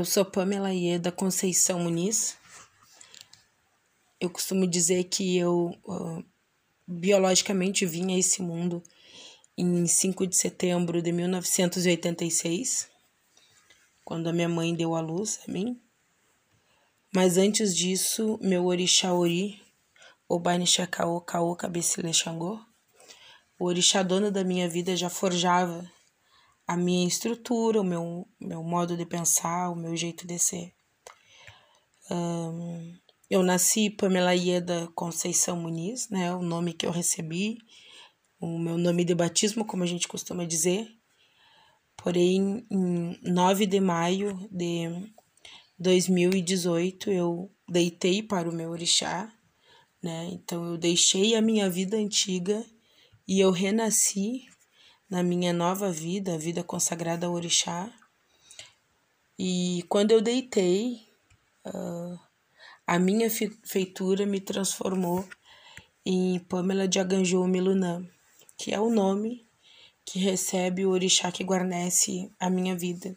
Eu sou Pamela Ieda Conceição Muniz. Eu costumo dizer que eu uh, biologicamente vim a esse mundo em 5 de setembro de 1986, quando a minha mãe deu a luz a mim. Mas antes disso, meu orixá Ori, Obanixakaô Kaô Cabecilha Xangô, o orixá dono da minha vida já forjava a minha estrutura, o meu, meu modo de pensar, o meu jeito de ser. Um, eu nasci Pamela Ieda Conceição Muniz, né, o nome que eu recebi, o meu nome de batismo, como a gente costuma dizer. Porém, em 9 de maio de 2018, eu deitei para o meu orixá, né? Então eu deixei a minha vida antiga e eu renasci na minha nova vida, a vida consagrada ao orixá. E quando eu deitei, uh, a minha feitura me transformou em Pamela de Aganjou Milunã, que é o nome que recebe o orixá que guarnece a minha vida.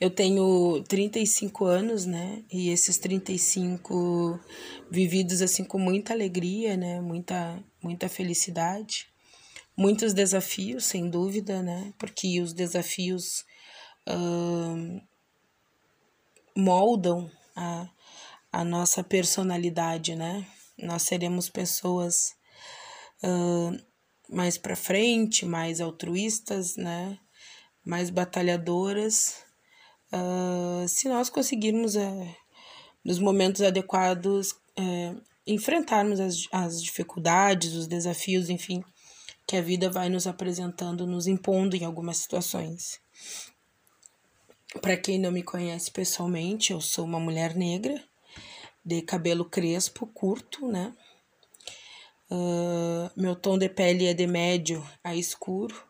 Eu tenho 35 anos, né? E esses 35 vividos assim com muita alegria, né? Muita muita felicidade muitos desafios, sem dúvida, né? Porque os desafios moldam a, a nossa personalidade, né? Nós seremos pessoas mais para frente, mais altruístas, né? Mais batalhadoras, uh, se nós conseguirmos, uh, nos momentos adequados, uh, enfrentarmos as, as dificuldades, os desafios, enfim, que a vida vai nos apresentando, nos impondo em algumas situações. Para quem não me conhece pessoalmente, eu sou uma mulher negra, de cabelo crespo, curto, né? Uh, meu tom de pele é de médio a escuro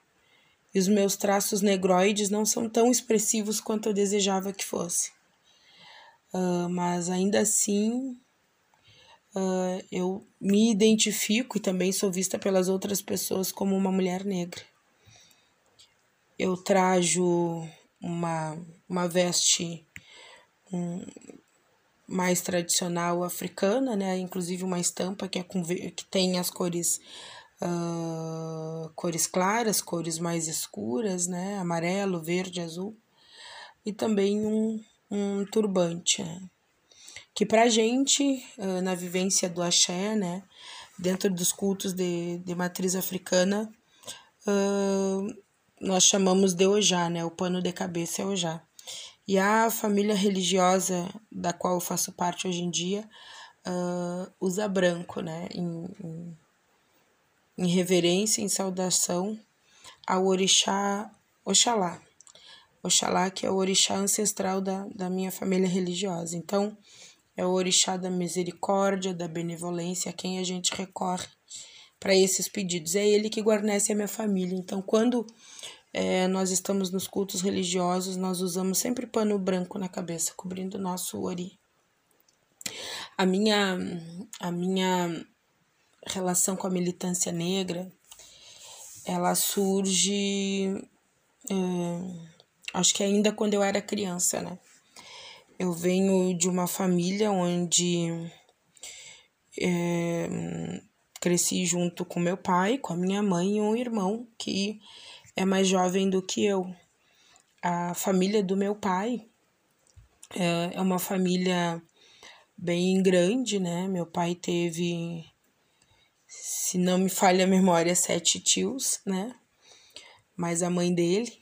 e os meus traços negroides não são tão expressivos quanto eu desejava que fosse. Uh, mas ainda assim uh, eu me identifico e também sou vista pelas outras pessoas como uma mulher negra. Eu trajo uma, uma veste um, mais tradicional africana, né? Inclusive uma estampa que, é com, que tem as cores uh, cores claras, cores mais escuras, né? Amarelo, verde, azul. E também um, um turbante, né? Que para a gente, na vivência do axé, né, dentro dos cultos de, de matriz africana, nós chamamos de ojá, né, o pano de cabeça é ojá. E a família religiosa da qual eu faço parte hoje em dia usa branco, né, em, em, em reverência, em saudação ao orixá Oxalá. Oxalá, que é o orixá ancestral da, da minha família religiosa. Então, é o orixá da misericórdia, da benevolência, a quem a gente recorre para esses pedidos. É ele que guarnece a minha família. Então, quando é, nós estamos nos cultos religiosos, nós usamos sempre pano branco na cabeça, cobrindo o nosso ori. A minha, a minha relação com a militância negra, ela surge, é, acho que ainda quando eu era criança, né? Eu venho de uma família onde é, cresci junto com meu pai, com a minha mãe e um irmão que é mais jovem do que eu. A família do meu pai é, é uma família bem grande, né? Meu pai teve, se não me falha a memória, sete tios, né? Mas a mãe dele,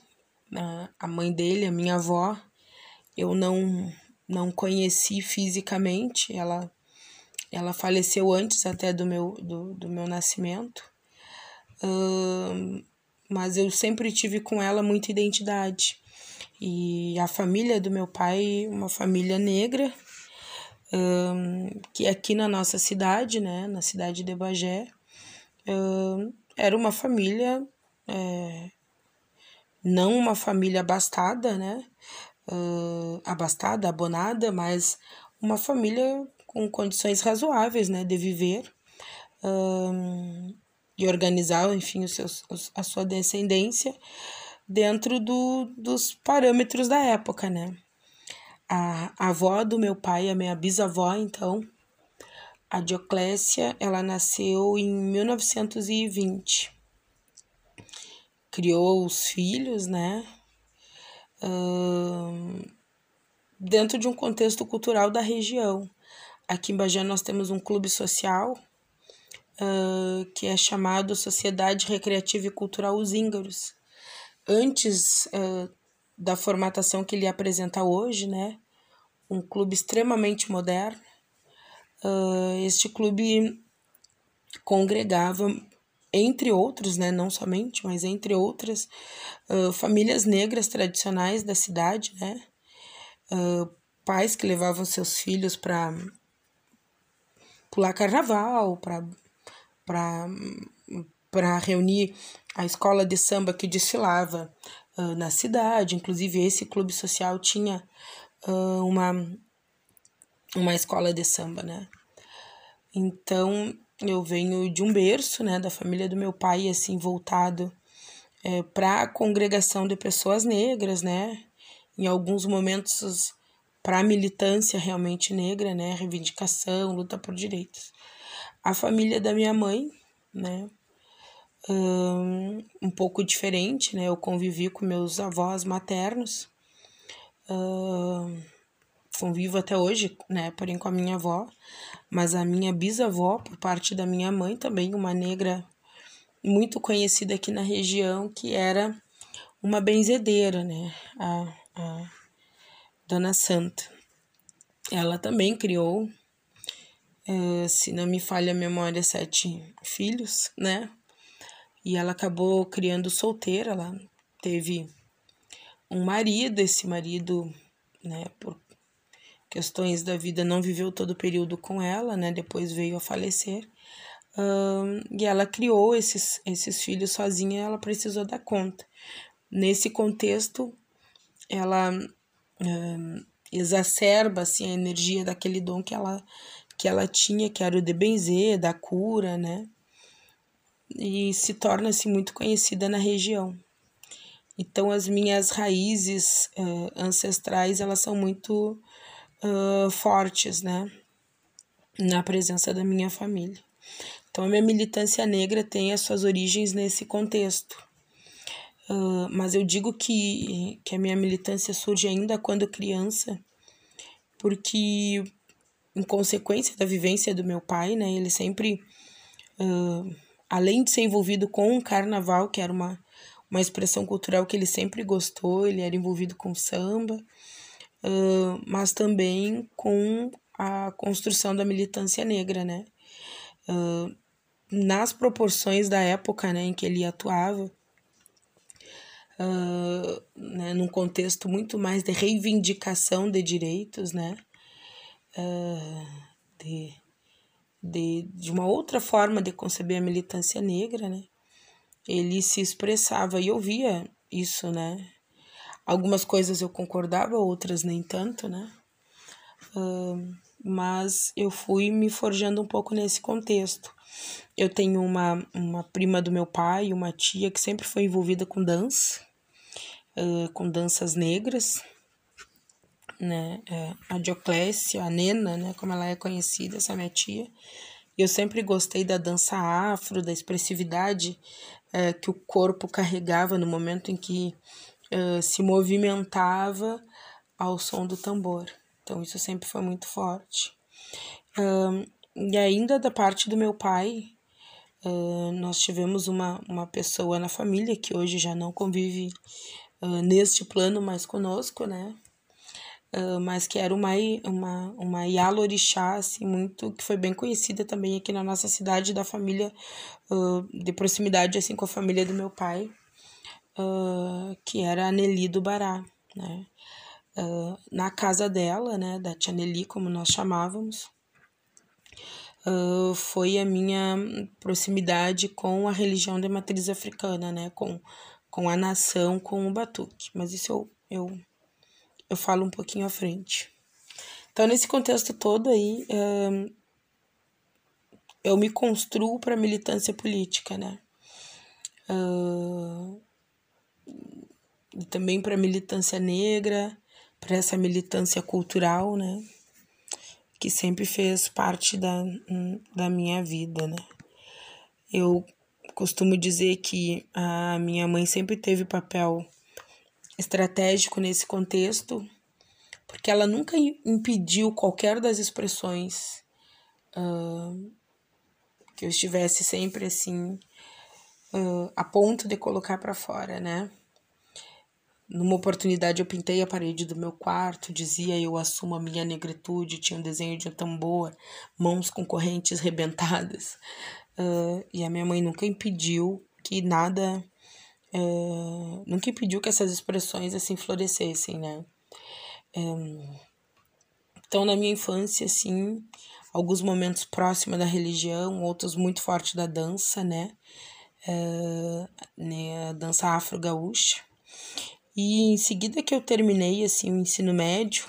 a mãe dele, a minha avó, eu não não conheci fisicamente, ela ela faleceu antes até do meu, do, do meu nascimento, uh, mas eu sempre tive com ela muita identidade. E a família do meu pai, uma família negra, uh, que aqui na nossa cidade, né, na cidade de Bagé, uh, era uma família, é, não uma família abastada, né, uh, abastada, abonada, mas uma família com condições razoáveis né, de viver uh, e organizar, enfim, os seus, a sua descendência dentro do, dos parâmetros da época, né? A, a avó do meu pai, a minha bisavó, então, a Dioclésia, ela nasceu em 1920. Criou os filhos, né? Dentro de um contexto cultural da região. Aqui em Bagé nós temos um clube social uh, que é chamado Sociedade Recreativa e Cultural Os Íngaros. Antes uh, da formatação que ele apresenta hoje, né? Um clube extremamente moderno. Este clube congregava, entre outros, né? Não somente, mas entre outras, famílias negras tradicionais da cidade, né? pais que levavam seus filhos para pular carnaval, para para reunir a escola de samba que desfilava uh, na cidade. Inclusive, esse clube social tinha uh, uma, uma escola de samba, né? Então, eu venho de um berço, né, da família do meu pai, assim, voltado é, para a congregação de pessoas negras, né? Em alguns momentos, para a militância realmente negra, né? Reivindicação, luta por direitos a família da minha mãe, né? Um, pouco diferente, né? Eu convivi com meus avós maternos, convivo até hoje, né? Porém com a minha avó, mas a minha bisavó, por parte da minha mãe, também uma negra muito conhecida aqui na região, que era uma benzedeira, né? A, a Dona Santa. Ela também criou uh, se não me falha a memória, sete filhos, né? E ela acabou criando solteira, ela teve um marido, esse marido, né, por questões da vida, não viveu todo o período com ela, né? Depois veio a falecer. E ela criou esses, esses filhos sozinha, ela precisou dar conta. Nesse contexto, ela exacerba assim, a energia daquele dom que ela que ela tinha, que era o de benzer, da cura, né? E se torna-se muito conhecida na região. Então, as minhas raízes uh, ancestrais, elas são muito uh, fortes, né? Na presença da minha família. Então, a minha militância negra tem as suas origens nesse contexto. Uh, mas eu digo que, que a minha militância surge ainda quando criança, porque em consequência da vivência do meu pai, né? Ele sempre, uh, além de ser envolvido com o carnaval, que era uma, uma expressão cultural que ele sempre gostou, ele era envolvido com samba, uh, mas também com a construção da militância negra, né? Uh, nas proporções da época né, em que ele atuava, uh, né, num contexto muito mais de reivindicação de direitos, né? de, de, de uma outra forma de conceber a militância negra, né? Ele se expressava e eu via isso, né? Algumas coisas eu concordava, outras nem tanto, né? Uh, mas eu fui me forjando um pouco nesse contexto. Eu tenho uma, uma prima do meu pai, uma tia que sempre foi envolvida com dança, uh, com danças negras, né? É, a Dioclésia, a Nena, né? Como ela é conhecida, essa minha tia. Eu sempre gostei da dança afro, da expressividade é, que o corpo carregava no momento em que se movimentava ao som do tambor. Então, isso sempre foi muito forte. Um, e ainda da parte do meu pai, uh, nós tivemos uma, uma pessoa na família que hoje já não convive uh, neste plano mais conosco, né? Uh, mas que era uma, uma, uma Yalorixá, assim, muito, que foi bem conhecida também aqui na nossa cidade, da família, uh, de proximidade, assim, com a família do meu pai, uh, que era a Nelly do Bará, né, na casa dela, né, da tia Nelly, como nós chamávamos, foi a minha proximidade com a religião de matriz africana, né, com, com a nação, com o batuque, mas isso eu, eu eu falo um pouquinho à frente. Então, nesse contexto todo aí, eu me construo para militância política, né? E também para a militância negra, para essa militância cultural, né? Que sempre fez parte da, da minha vida, né? Eu costumo dizer que a minha mãe sempre teve papel estratégico nesse contexto, porque ela nunca impediu qualquer das expressões uh, que eu estivesse sempre assim uh, a ponto de colocar para fora, né? Numa oportunidade eu pintei a parede do meu quarto, dizia eu assumo a minha negritude, tinha um desenho de tambor, mãos com correntes rebentadas. Uh, e a minha mãe nunca impediu que nada, uh, nunca impediu que essas expressões assim florescessem, né? Um, então na minha infância, assim, alguns momentos próximos da religião, outros muito forte da dança, né? Uh, né, a dança afro-gaúcha. E em seguida que eu terminei assim o ensino médio,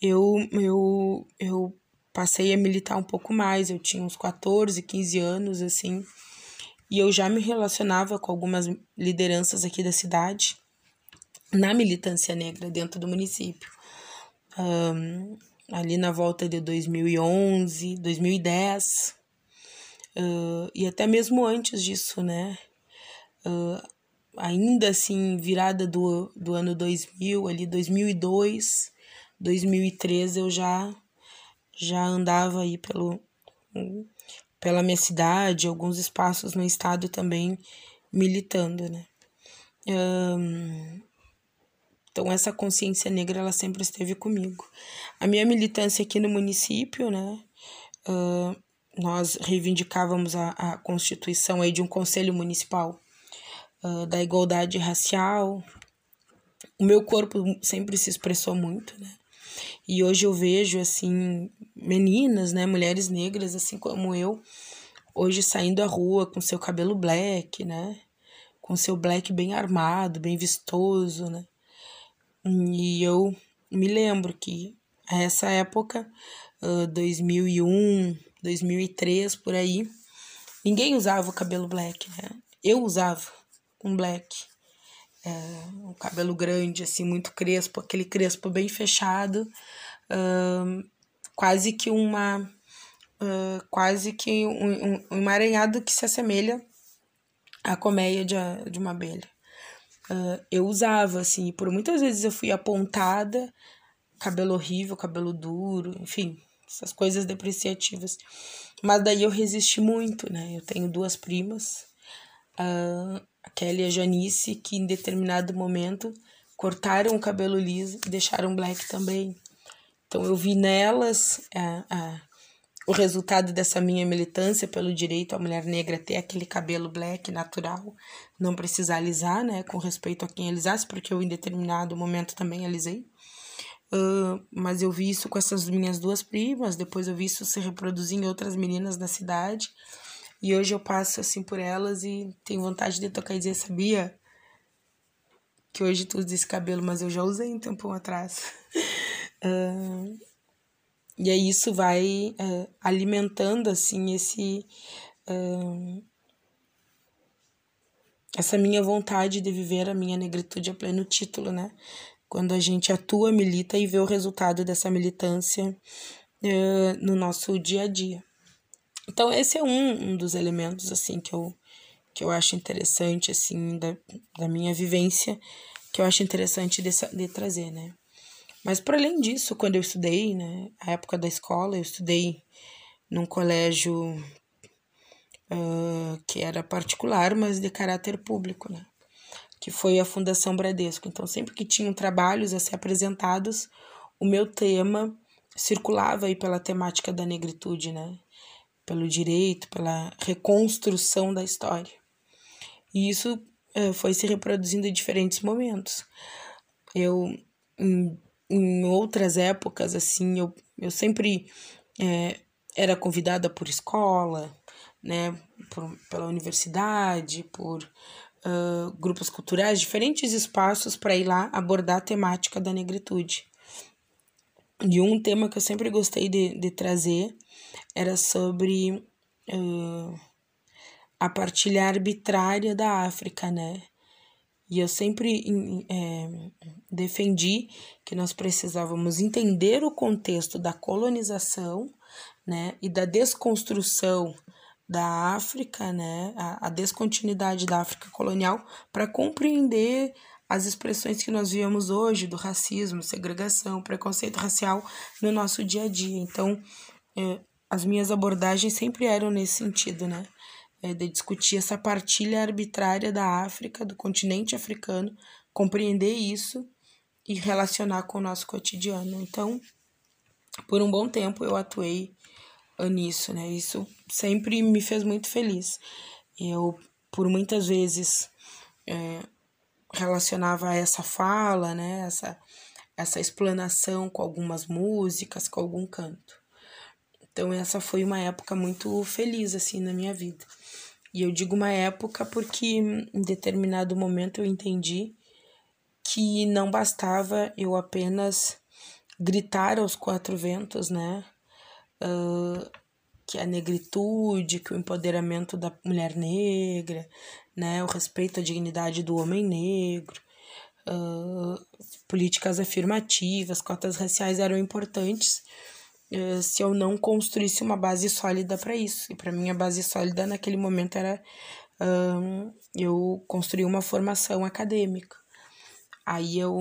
eu, eu, eu passei a militar um pouco mais. Eu tinha uns 14, 15 anos assim, e eu já me relacionava com algumas lideranças aqui da cidade na militância negra dentro do município. Um, ali na volta de 2011, 2010, uh, e até mesmo antes disso, né? Uh, ainda assim, virada do, do ano 2000, ali 2002, 2003, eu já, já andava aí pelo, pela minha cidade, alguns espaços no estado também militando, né? Um, então essa consciência negra ela sempre esteve comigo. A minha militância aqui no município, né? Uh, nós reivindicávamos a, a constituição aí de um conselho municipal uh, da igualdade racial. O meu corpo sempre se expressou muito, né? E hoje eu vejo, assim, meninas, né, mulheres negras, assim como eu, hoje saindo à rua com seu cabelo black, né? Com seu black bem armado, bem vistoso, né? E eu me lembro que a essa época, uh, 2001, 2003, por aí, ninguém usava o cabelo black, né? Eu usava um black. É, um cabelo grande, assim, muito crespo, aquele crespo bem fechado, uh, quase que uma. Uh, quase que um, um, emaranhado que se assemelha à colmeia de, de uma abelha. Uh, eu usava, assim, por muitas vezes eu fui apontada, cabelo horrível, cabelo duro, enfim, essas coisas depreciativas. Mas daí eu resisti muito, né? Eu tenho duas primas, a Kelly e a Janice, que em determinado momento cortaram o cabelo liso e deixaram black também. Então eu vi nelas uh, uh, o resultado dessa minha militância pelo direito à mulher negra ter aquele cabelo black natural, não precisar alisar, né, com respeito a quem alisasse, porque eu em determinado momento também alisei. Uh, mas eu vi isso com essas minhas duas primas, depois eu vi isso se reproduzir em outras meninas da cidade. E hoje eu passo assim por elas e tenho vontade de tocar e dizer, sabia? Que hoje tu usa esse cabelo, mas eu já usei um tempo atrás. uh, E aí isso vai uh, alimentando assim esse essa minha vontade de viver a minha negritude a pleno título, né? Quando a gente atua, milita e vê o resultado dessa militância uh, no nosso dia a dia. Então esse é um, um dos elementos assim que eu que eu acho interessante assim da, da minha vivência que eu acho interessante de, de trazer, né? Mas para além disso, quando eu estudei, né, a época da escola, eu estudei num colégio uh, que era particular, mas de caráter público, né? Que foi a Fundação Bradesco. Então, sempre que tinham trabalhos a ser apresentados, o meu tema circulava aí pela temática da negritude, né? Pelo direito, pela reconstrução da história. E isso uh, foi se reproduzindo em diferentes momentos. Eu, em em outras épocas, assim, eu, eu sempre é, era convidada por escola, né, por, pela universidade, por uh, grupos culturais, diferentes espaços para ir lá abordar a temática da negritude. E um tema que eu sempre gostei de, de trazer era sobre uh, a partilha arbitrária da África, né? E eu sempre é, defendi que nós precisávamos entender o contexto da colonização né, e da desconstrução da África, né, a, a descontinuidade da África colonial, para compreender as expressões que nós vemos hoje do racismo, segregação, preconceito racial no nosso dia a dia. Então, é, as minhas abordagens sempre eram nesse sentido, né? É, de discutir essa partilha arbitrária da África, do continente africano, compreender isso e relacionar com o nosso cotidiano. Então, por um bom tempo eu atuei nisso, né? Isso sempre me fez muito feliz. Eu, por muitas vezes, é, relacionava essa fala, né? Essa, essa explanação com algumas músicas, com algum canto. Então, essa foi uma época muito feliz, assim, na minha vida. E eu digo uma época porque em determinado momento eu entendi que não bastava eu apenas gritar aos quatro ventos, né? Uh, que a negritude, que o empoderamento da mulher negra, né, o respeito à dignidade do homem negro, uh, políticas afirmativas, cotas raciais eram importantes uh, se eu não construísse uma base sólida para isso. E para mim a base sólida naquele momento era eu construir uma formação acadêmica. Aí eu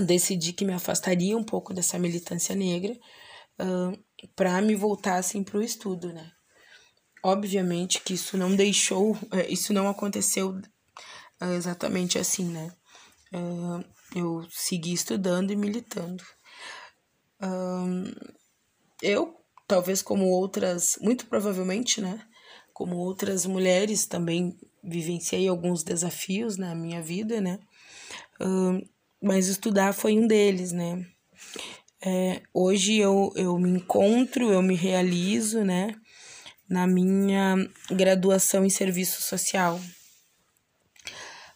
decidi que me afastaria um pouco dessa militância negra uh, para me voltar assim para o estudo, né? Obviamente que isso não deixou, é, isso não aconteceu uh, exatamente assim, né? Uh, eu segui estudando e militando. eu, talvez como outras, muito provavelmente, né? Como outras mulheres também vivenciei alguns desafios na minha vida, né? mas estudar foi um deles, né? É, hoje eu, eu me encontro, eu me realizo, né, na minha graduação em serviço social.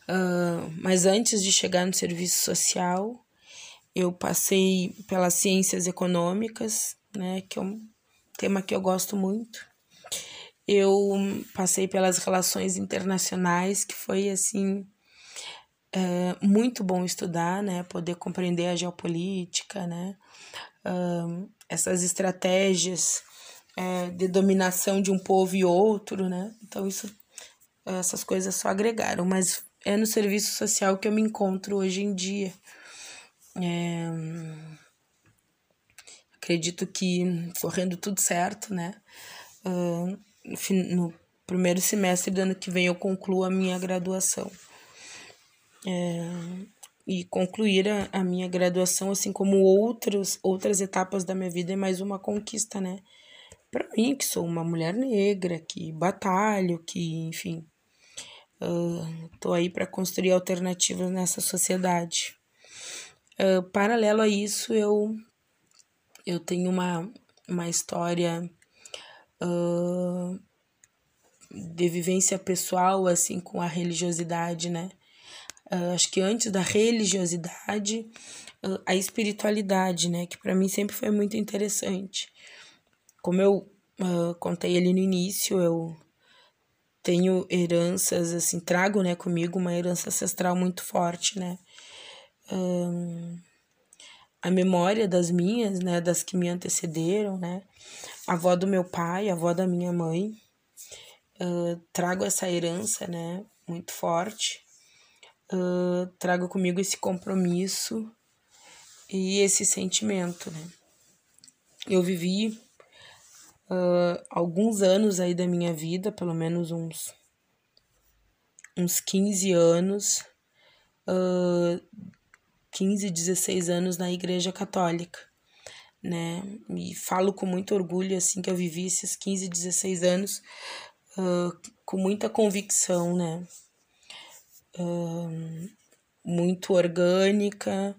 Uh, mas antes de chegar no serviço social, eu passei pelas ciências econômicas, né, que é um tema que eu gosto muito. Eu passei pelas relações internacionais, que foi assim é muito bom estudar, né? Poder compreender a geopolítica, né? Um, essas estratégias é, de dominação de um povo e outro, né? Então, isso, essas coisas só agregaram, mas é no serviço social que eu me encontro hoje em dia. É, acredito que correndo tudo certo, né? No primeiro semestre do ano que vem eu concluo a minha graduação é, e concluir a, a, minha graduação, assim como outros, outras etapas da minha vida, é mais uma conquista, né? Para mim, que sou uma mulher negra, que batalho, que, enfim, uh, tô aí para construir alternativas nessa sociedade. Uh, paralelo a isso, eu, eu tenho uma, uma história uh, de vivência pessoal, assim, com a religiosidade, né? Uh, acho que antes da religiosidade, uh, a espiritualidade, né? Que para mim sempre foi muito interessante. Como eu uh, contei ali no início, eu tenho heranças, assim, trago, né, comigo uma herança ancestral muito forte, né? Um, a memória das minhas, né, das que me antecederam, né? A avó do meu pai, a avó da minha mãe. Uh, trago essa herança, né, muito forte uh, trago comigo esse compromisso e esse sentimento, né? Eu vivi uh, alguns anos aí da minha vida, pelo menos uns, uns 15 anos, uh, 15, 16 anos na Igreja Católica, né? E falo com muito orgulho, assim, que eu vivi esses 15, 16 anos uh, com muita convicção, né? Muito orgânica.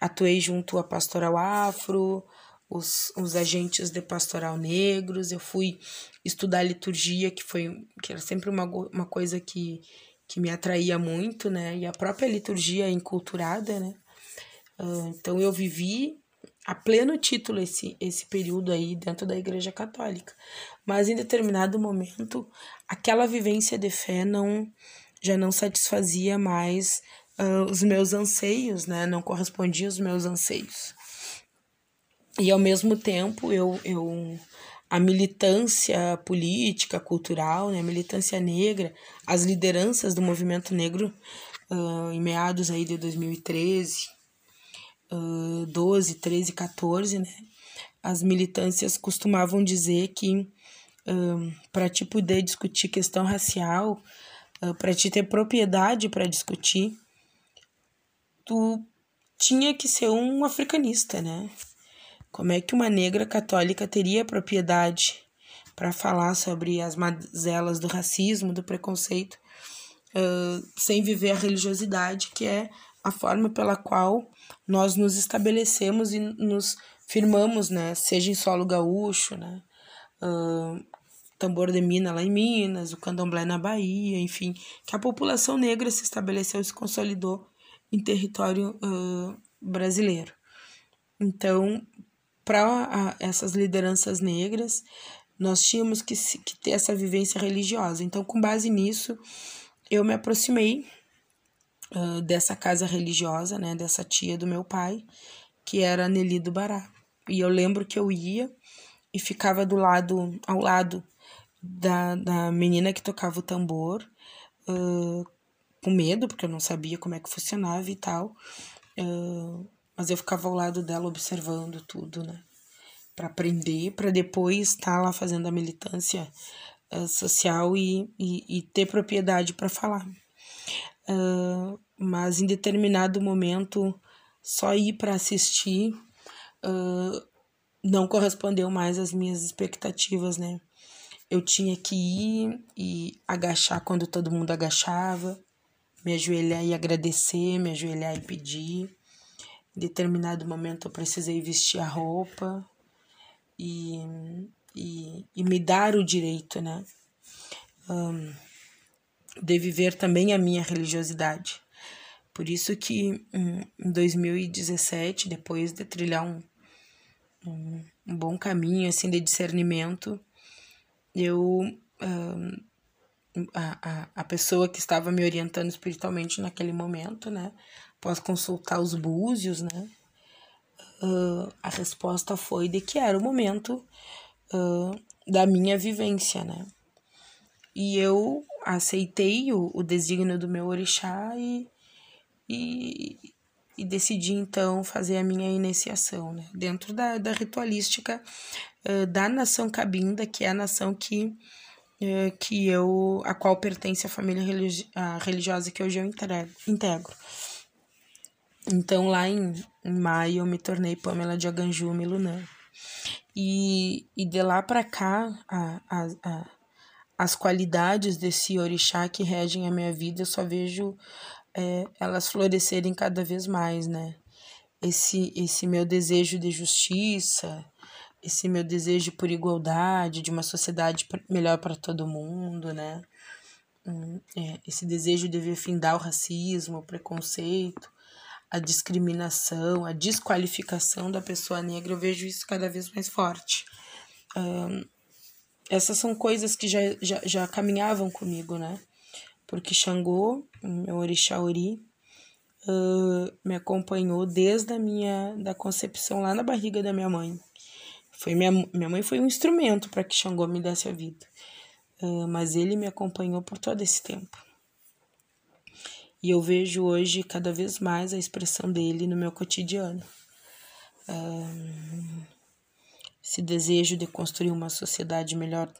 Atuei junto à Pastoral Afro, os, os agentes de Pastoral Negros. Eu fui estudar liturgia, que foi que era sempre uma, uma coisa que, que me atraía muito, né? E a própria liturgia enculturada, né? Uh, então eu vivi a pleno título esse, esse período aí dentro da Igreja Católica. Mas em determinado momento, aquela vivência de fé não já não satisfazia mais uh, os meus anseios, né? Não correspondia aos meus anseios. E ao mesmo tempo eu, eu a militância política, cultural, né, a militância negra, as lideranças do movimento negro uh, em meados aí de 2013, uh, 12, 13, 14, né, as militâncias costumavam dizer que uh, para te poder discutir questão racial, para te ter propriedade para discutir, tu tinha que ser um africanista, né? Como é que uma negra católica teria propriedade para falar sobre as mazelas do racismo, do preconceito, uh, sem viver a religiosidade, que é a forma pela qual nós nos estabelecemos e nos firmamos, né? Seja em solo gaúcho, né? Uh, tambor de mina lá em Minas, o candomblé na Bahia, enfim, que a população negra se estabeleceu e se consolidou em território uh, brasileiro. Então, para essas lideranças negras, nós tínhamos que, que ter essa vivência religiosa. Então, com base nisso, eu me aproximei uh, dessa casa religiosa, né, dessa tia do meu pai, que era Nelly do Bará. E eu lembro que eu ia e ficava do lado, ao lado da, da menina que tocava o tambor, uh, com medo, porque eu não sabia como é que funcionava e tal. Uh, mas eu ficava ao lado dela observando tudo, né? Para aprender, para depois estar tá lá fazendo a militância uh, social e, e, e, ter propriedade para falar. Uh, mas em determinado momento, só ir para assistir uh, não correspondeu mais às minhas expectativas, né? Eu tinha que ir e agachar quando todo mundo agachava, me ajoelhar e agradecer, me ajoelhar e pedir em determinado momento eu precisei vestir a roupa e, e, e me dar o direito, né? Um, de viver também a minha religiosidade. Por isso que um, em 2017, depois de trilhar um, um, um, bom caminho assim de discernimento, eu a, a, a pessoa que estava me orientando espiritualmente naquele momento, né, após consultar os búzios, né? Uh, a resposta foi de que era o momento uh, da minha vivência, né? E eu aceitei o, o desígnio do meu orixá e, e, e, decidi então fazer a minha iniciação, né? Dentro da, da ritualística uh, da nação Cabinda, que é a nação que que eu a qual pertence a família religi a religiosa que hoje eu integro. Então, lá em, em maio, eu me tornei Pamela de Aganju Milunã. E, e de lá para cá, a, a, a, as qualidades desse orixá que regem a minha vida, eu só vejo é, elas florescerem cada vez mais, né? Esse, esse meu desejo de justiça, esse meu desejo por igualdade, de uma sociedade melhor para todo mundo, né? Hum, é, esse desejo de ver findar o racismo, o preconceito, a discriminação, a desqualificação da pessoa negra, eu vejo isso cada vez mais forte. Um, essas são coisas que já, já, já caminhavam comigo, né? Porque Xangô, meu orixá ori, uh, me acompanhou desde a minha da concepção lá na barriga da minha mãe. Foi minha, minha mãe foi um instrumento para que Xangô me desse a vida. Uh, mas ele me acompanhou por todo esse tempo. E eu vejo hoje cada vez mais a expressão dele no meu cotidiano. esse desejo de construir uma sociedade melhor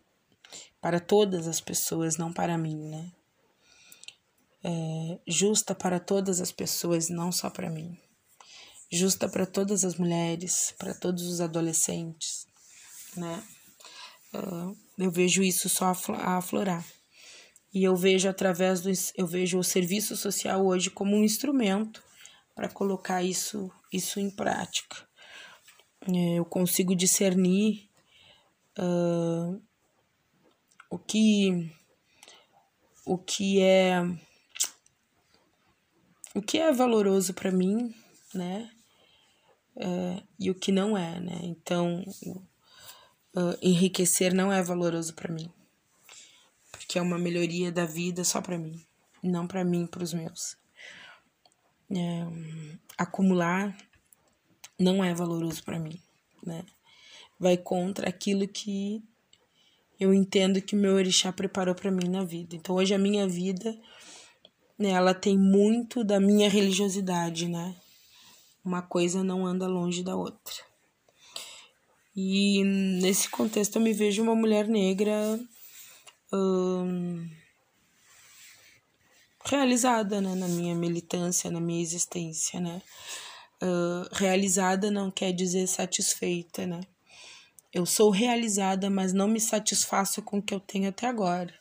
para todas as pessoas, não para mim, né? É, justa para todas as pessoas, não só para mim. Justa para todas as mulheres, para todos os adolescentes, né? eu vejo isso só aflorar. E eu vejo através do eu vejo o serviço social hoje como um instrumento para colocar isso isso em prática. É, eu consigo discernir uh, o que o que é o que é valoroso para mim, né? Uh, e o que não é, né? Então, uh, enriquecer não é valoroso para mim que é uma melhoria da vida só para mim. não para mim, para os meus. É, acumular não é valoroso para mim, né? Vai contra aquilo que eu entendo que meu orixá preparou para mim na vida. Então hoje a minha vida, né, ela tem muito da minha religiosidade, né? Uma coisa não anda longe da outra. E nesse contexto eu me vejo uma mulher negra hum, realizada né, na minha militância, na minha existência, né? Uh, realizada não quer dizer satisfeita, né? Eu sou realizada, mas não me satisfaço com o que eu tenho até agora.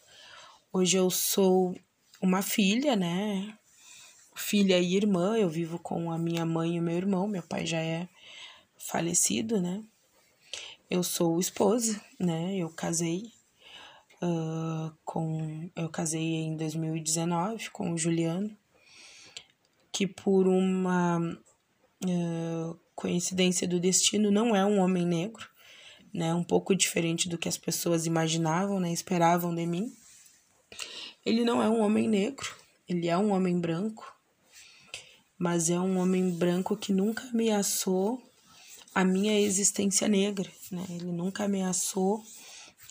Hoje eu sou uma filha, né? Filha e irmã, eu vivo com a minha mãe e o meu irmão, meu pai já é falecido, né? Eu sou esposa, né? Eu casei uh, com. Eu casei em 2019 com o Juliano, que por uma uh, coincidência do destino não é um homem negro né, um pouco diferente do que as pessoas imaginavam, né, esperavam de mim. Ele não é um homem negro, ele é um homem branco, mas é um homem branco que nunca ameaçou a minha existência negra, né? Ele nunca ameaçou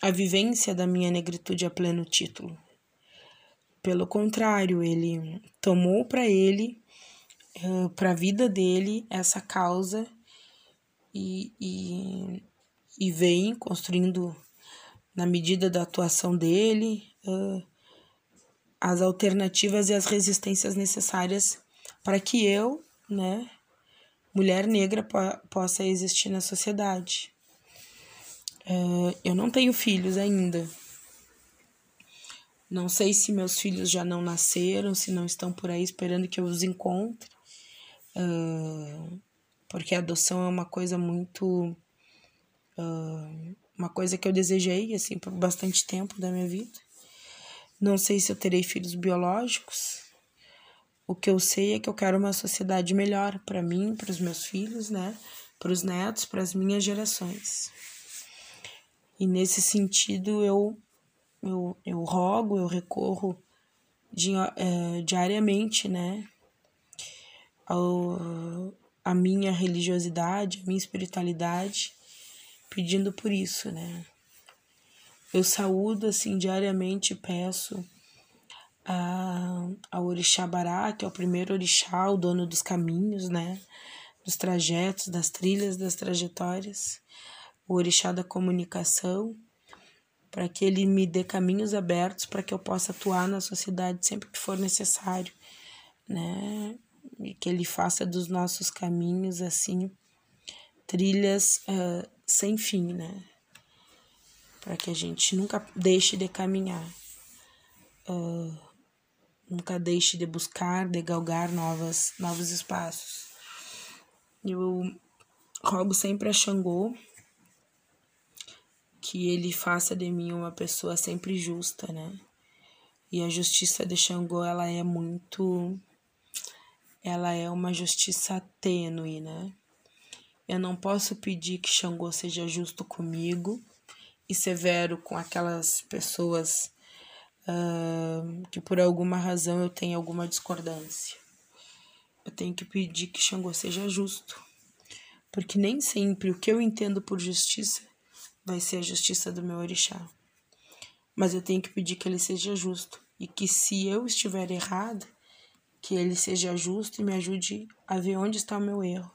a vivência da minha negritude a pleno título. Pelo contrário, ele tomou para ele, uh, para a vida dele, essa causa e, e e vem construindo, na medida da atuação dele, uh, as alternativas e as resistências necessárias para que eu, né, mulher negra, po possa existir na sociedade. Uh, eu não tenho filhos ainda. Não sei se meus filhos já não nasceram, se não estão por aí esperando que eu os encontre. Uh, porque a adoção é uma coisa muito Uh, uma coisa que eu desejei, assim, por bastante tempo da minha vida. Não sei se eu terei filhos biológicos. O que eu sei é que eu quero uma sociedade melhor para mim, para os meus filhos, né? Para os netos, para as minhas gerações. E nesse sentido eu, eu, eu rogo, eu recorro di, uh, diariamente, né? Ao, a minha religiosidade, a minha espiritualidade pedindo por isso, né? Eu saúdo assim diariamente, peço a, ao Orixá Bará, que é o primeiro orixá, o dono dos caminhos, né? Dos trajetos, das trilhas, das trajetórias, o orixá da comunicação, para que ele me dê caminhos abertos para que eu possa atuar na sociedade sempre que for necessário, né? E que ele faça dos nossos caminhos assim trilhas uh, sem fim, né? Para que a gente nunca deixe de caminhar, uh, nunca deixe de buscar, de galgar novas, novos espaços. Eu rogo sempre a Xangô que ele faça de mim uma pessoa sempre justa, né? E a justiça de Xangô, ela é muito. Ela é uma justiça tênue, né? Eu não posso pedir que Xangô seja justo comigo e severo com aquelas pessoas uh, que por alguma razão eu tenho alguma discordância. Eu tenho que pedir que Xangô seja justo, porque nem sempre o que eu entendo por justiça vai ser a justiça do meu orixá. Mas eu tenho que pedir que ele seja justo e que se eu estiver errado, que ele seja justo e me ajude a ver onde está o meu erro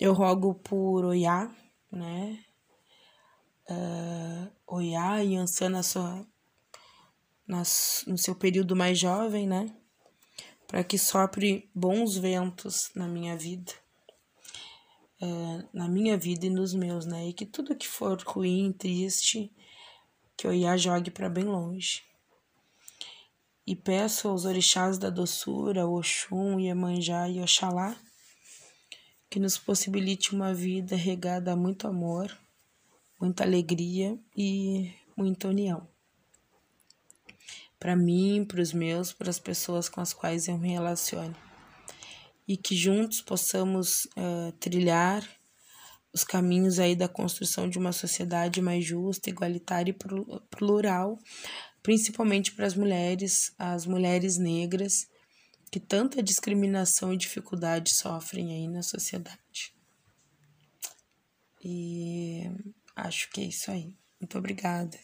eu rogo por Oiá, né? Uh, Oiá e Ansan na sua, nas, no seu período mais jovem, né? Para que sopre bons ventos na minha vida. Uh, na minha vida e nos meus, né? E que tudo que for ruim, triste, que Oiá jogue para bem longe. E peço aos orixás da doçura, Oxum, Iemanjá e Oxalá, que nos possibilite uma vida regada a muito amor, muita alegria e muita união para mim, para os meus, para as pessoas com as quais eu me relaciono. E que juntos possamos uh, trilhar os caminhos aí da construção de uma sociedade mais justa, igualitária e plural, principalmente para as mulheres, as mulheres negras, que tanta discriminação e dificuldade sofrem aí na sociedade. E acho que é isso aí. Muito obrigada.